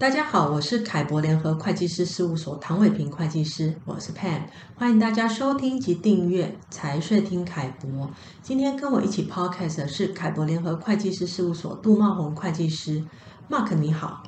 大家好，我是凯博联合会计师事务所唐伟平会计师，我是 Pam，欢迎大家收听及订阅财税听凯博。今天跟我一起 Podcast 的是凯博联合会计师事务所杜茂宏会计师，Mark 你好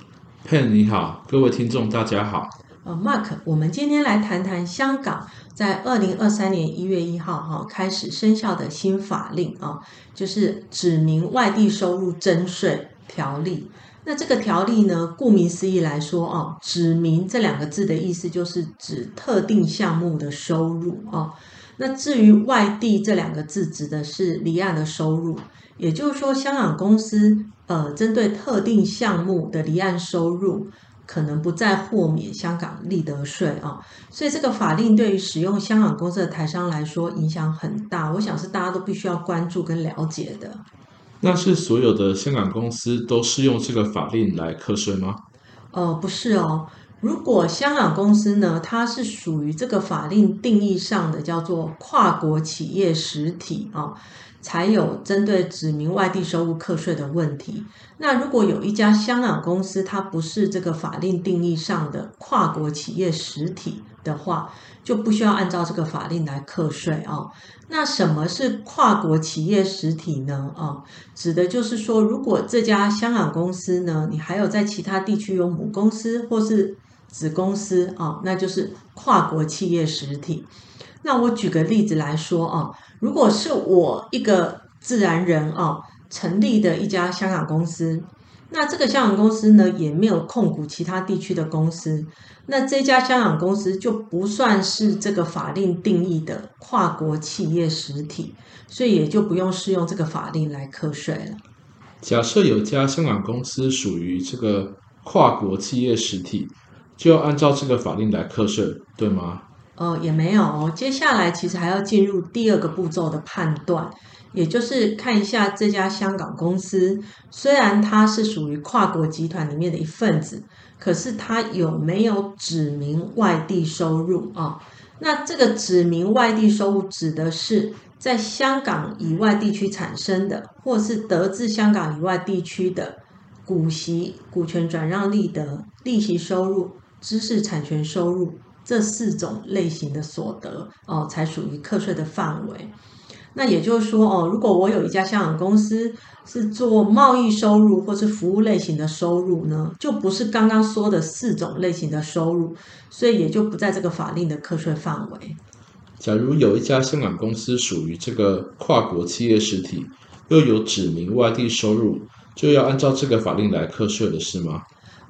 ，Pam 你好，各位听众大家好。呃，Mark，我们今天来谈谈香港在二零二三年一月一号哈开始生效的新法令啊，就是指明外地收入征税条例。那这个条例呢，顾名思义来说哦，指明这两个字的意思就是指特定项目的收入啊。那至于外地这两个字，指的是离岸的收入，也就是说，香港公司呃，针对特定项目的离岸收入，可能不再豁免香港利得税啊。所以这个法令对于使用香港公司的台商来说，影响很大。我想是大家都必须要关注跟了解的。那是所有的香港公司都适用这个法令来课税吗？呃，不是哦。如果香港公司呢，它是属于这个法令定义上的叫做跨国企业实体啊、哦，才有针对指明外地收入课税的问题。那如果有一家香港公司，它不是这个法令定义上的跨国企业实体的话，就不需要按照这个法令来课税啊、哦。那什么是跨国企业实体呢？啊、指的就是说，如果这家香港公司呢，你还有在其他地区有母公司或是子公司啊、那就是跨国企业实体。那我举个例子来说啊、如果是我一个自然人啊、成立的一家香港公司。那这个香港公司呢，也没有控股其他地区的公司，那这家香港公司就不算是这个法令定义的跨国企业实体，所以也就不用适用这个法令来课税了。假设有家香港公司属于这个跨国企业实体，就要按照这个法令来课税，对吗？呃，也没有哦，接下来其实还要进入第二个步骤的判断。也就是看一下这家香港公司，虽然它是属于跨国集团里面的一份子，可是它有没有指明外地收入啊？那这个指明外地收入指的是在香港以外地区产生的，或是得自香港以外地区的股息、股权转让利得、利息收入、知识产权收入这四种类型的所得哦，才属于课税的范围。那也就是说哦，如果我有一家香港公司是做贸易收入或是服务类型的收入呢，就不是刚刚说的四种类型的收入，所以也就不在这个法令的课税范围。假如有一家香港公司属于这个跨国企业实体，又有指明外地收入，就要按照这个法令来课税的是吗？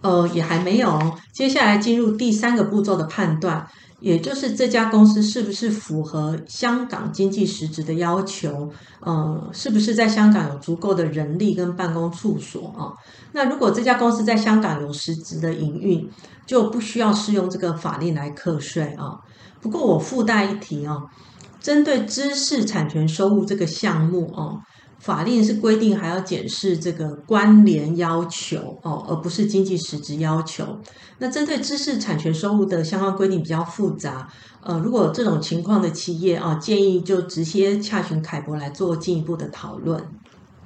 呃，也还没有，接下来进入第三个步骤的判断。也就是这家公司是不是符合香港经济实质的要求？呃，是不是在香港有足够的人力跟办公处所啊？那如果这家公司在香港有实质的营运，就不需要适用这个法令来课税啊。不过我附带一提啊，针对知识产权收入这个项目啊。法令是规定还要检视这个关联要求哦，而不是经济实质要求。那针对知识产权收入的相关规定比较复杂，呃，如果这种情况的企业啊，建议就直接洽询凯博来做进一步的讨论。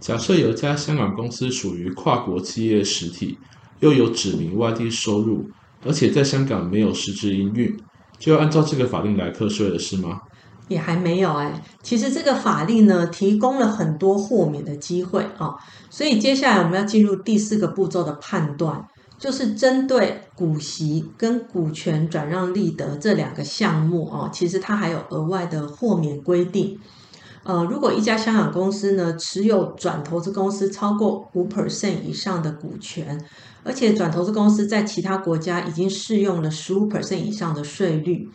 假设有一家香港公司属于跨国企业实体，又有指明外地收入，而且在香港没有实质营运，就要按照这个法令来课税了，是吗？也还没有哎，其实这个法令呢，提供了很多豁免的机会啊，所以接下来我们要进入第四个步骤的判断，就是针对股息跟股权转让利得这两个项目哦，其实它还有额外的豁免规定。呃，如果一家香港公司呢，持有转投资公司超过五 percent 以上的股权，而且转投资公司在其他国家已经适用了十五 percent 以上的税率。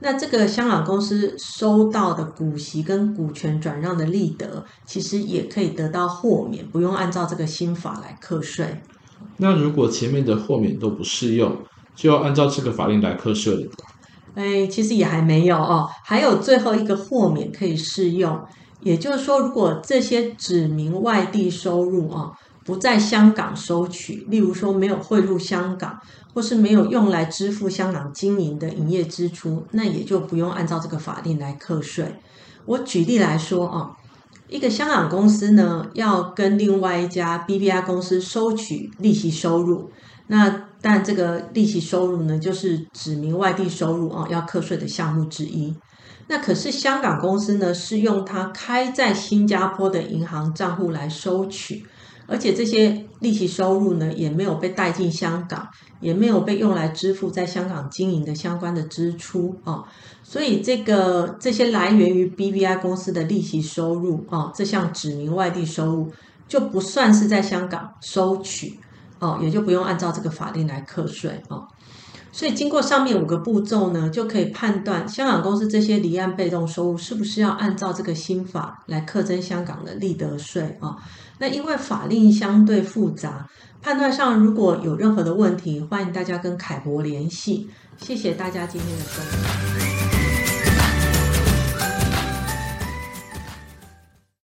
那这个香港公司收到的股息跟股权转让的利得，其实也可以得到豁免，不用按照这个新法来课税。那如果前面的豁免都不适用，就要按照这个法令来课税了。哎，其实也还没有哦，还有最后一个豁免可以适用，也就是说，如果这些指明外地收入啊。不在香港收取，例如说没有汇入香港，或是没有用来支付香港经营的营业支出，那也就不用按照这个法令来课税。我举例来说啊，一个香港公司呢，要跟另外一家 B B I 公司收取利息收入，那但这个利息收入呢，就是指明外地收入啊要课税的项目之一。那可是香港公司呢，是用它开在新加坡的银行账户来收取，而且这些利息收入呢，也没有被带进香港，也没有被用来支付在香港经营的相关的支出啊。所以这个这些来源于 BBI 公司的利息收入啊，这项指明外地收入就不算是在香港收取哦，也就不用按照这个法令来课税啊。所以经过上面五个步骤呢，就可以判断香港公司这些离岸被动收入是不是要按照这个新法来课征香港的利得税啊？那因为法令相对复杂，判断上如果有任何的问题，欢迎大家跟凯博联系。谢谢大家今天的收听。